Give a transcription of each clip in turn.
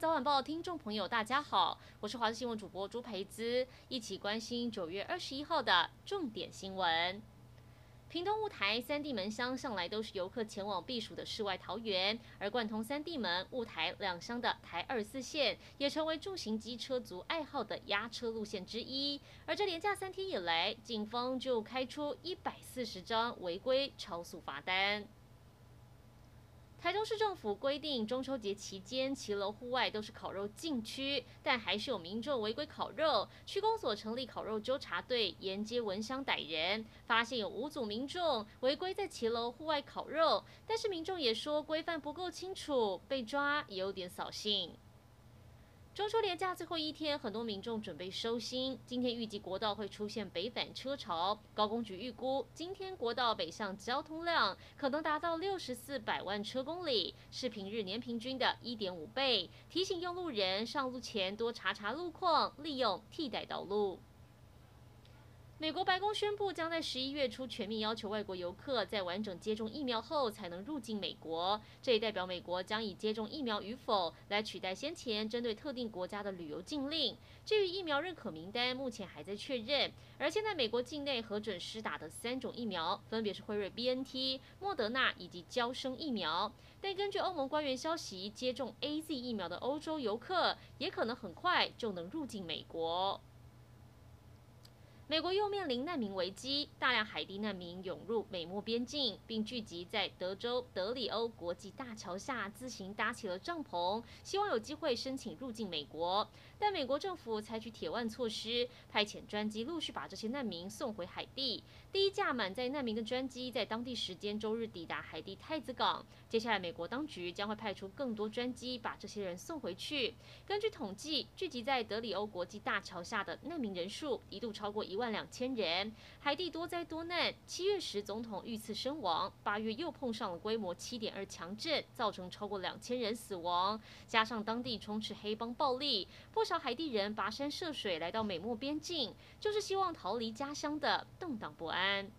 早晚报听众朋友，大家好，我是华视新闻主播朱培姿，一起关心九月二十一号的重点新闻。屏东雾台三地门乡向来都是游客前往避暑的世外桃源，而贯通三地门、雾台两乡的台二四线也成为重型机车族爱好的压车路线之一。而这连假三天以来，警方就开出一百四十张违规超速罚单。台中市政府规定，中秋节期间骑楼户外都是烤肉禁区，但还是有民众违规烤肉。区公所成立烤肉纠察队，沿街闻香逮人，发现有五组民众违规在骑楼户外烤肉，但是民众也说规范不够清楚，被抓也有点扫兴。中秋连假最后一天，很多民众准备收心。今天预计国道会出现北返车潮，高公局预估今天国道北向交通量可能达到六十四百万车公里，是平日年平均的一点五倍。提醒用路人上路前多查查路况，利用替代道路。美国白宫宣布，将在十一月初全面要求外国游客在完整接种疫苗后才能入境美国。这也代表美国将以接种疫苗与否来取代先前针对特定国家的旅游禁令。至于疫苗认可名单，目前还在确认。而现在美国境内核准施打的三种疫苗，分别是辉瑞 BNT、莫德纳以及娇生疫苗。但根据欧盟官员消息，接种 AZ 疫苗的欧洲游客也可能很快就能入境美国。美国又面临难民危机，大量海地难民涌入美墨边境，并聚集在德州德里欧国际大桥下，自行搭起了帐篷，希望有机会申请入境美国。但美国政府采取铁腕措施，派遣专机陆续把这些难民送回海地。第一架满载难民的专机在当地时间周日抵达海地太子港，接下来美国当局将会派出更多专机把这些人送回去。根据统计，聚集在德里欧国际大桥下的难民人数一度超过一万。两千人，海地多灾多难。七月时总统遇刺身亡，八月又碰上了规模七点二强震，造成超过两千人死亡。加上当地充斥黑帮暴力，不少海地人跋山涉水来到美墨边境，就是希望逃离家乡的动荡不安。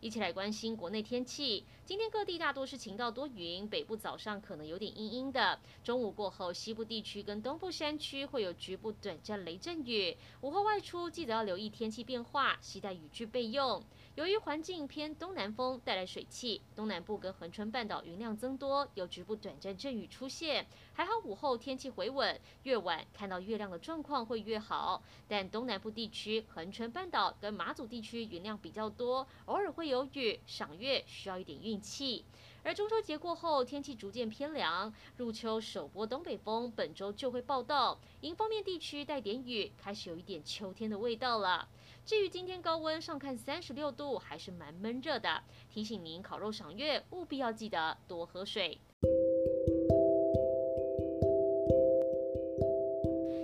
一起来关心国内天气。今天各地大多是晴到多云，北部早上可能有点阴阴的。中午过后，西部地区跟东部山区会有局部短暂雷阵雨。午后外出记得要留意天气变化，携带雨具备用。由于环境偏东南风带来水汽，东南部跟恒春半岛云量增多，有局部短暂阵雨出现。还好午后天气回稳，越晚看到月亮的状况会越好。但东南部地区、恒春半岛跟马祖地区云量比较多，偶尔会。有雨，赏月需要一点运气。而中秋节过后，天气逐渐偏凉，入秋首波东北风本周就会报到，迎风面地区带点雨，开始有一点秋天的味道了。至于今天高温上看三十六度，还是蛮闷热的。提醒您烤肉赏月，务必要记得多喝水。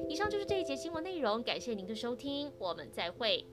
以上就是这一节新闻内容，感谢您的收听，我们再会。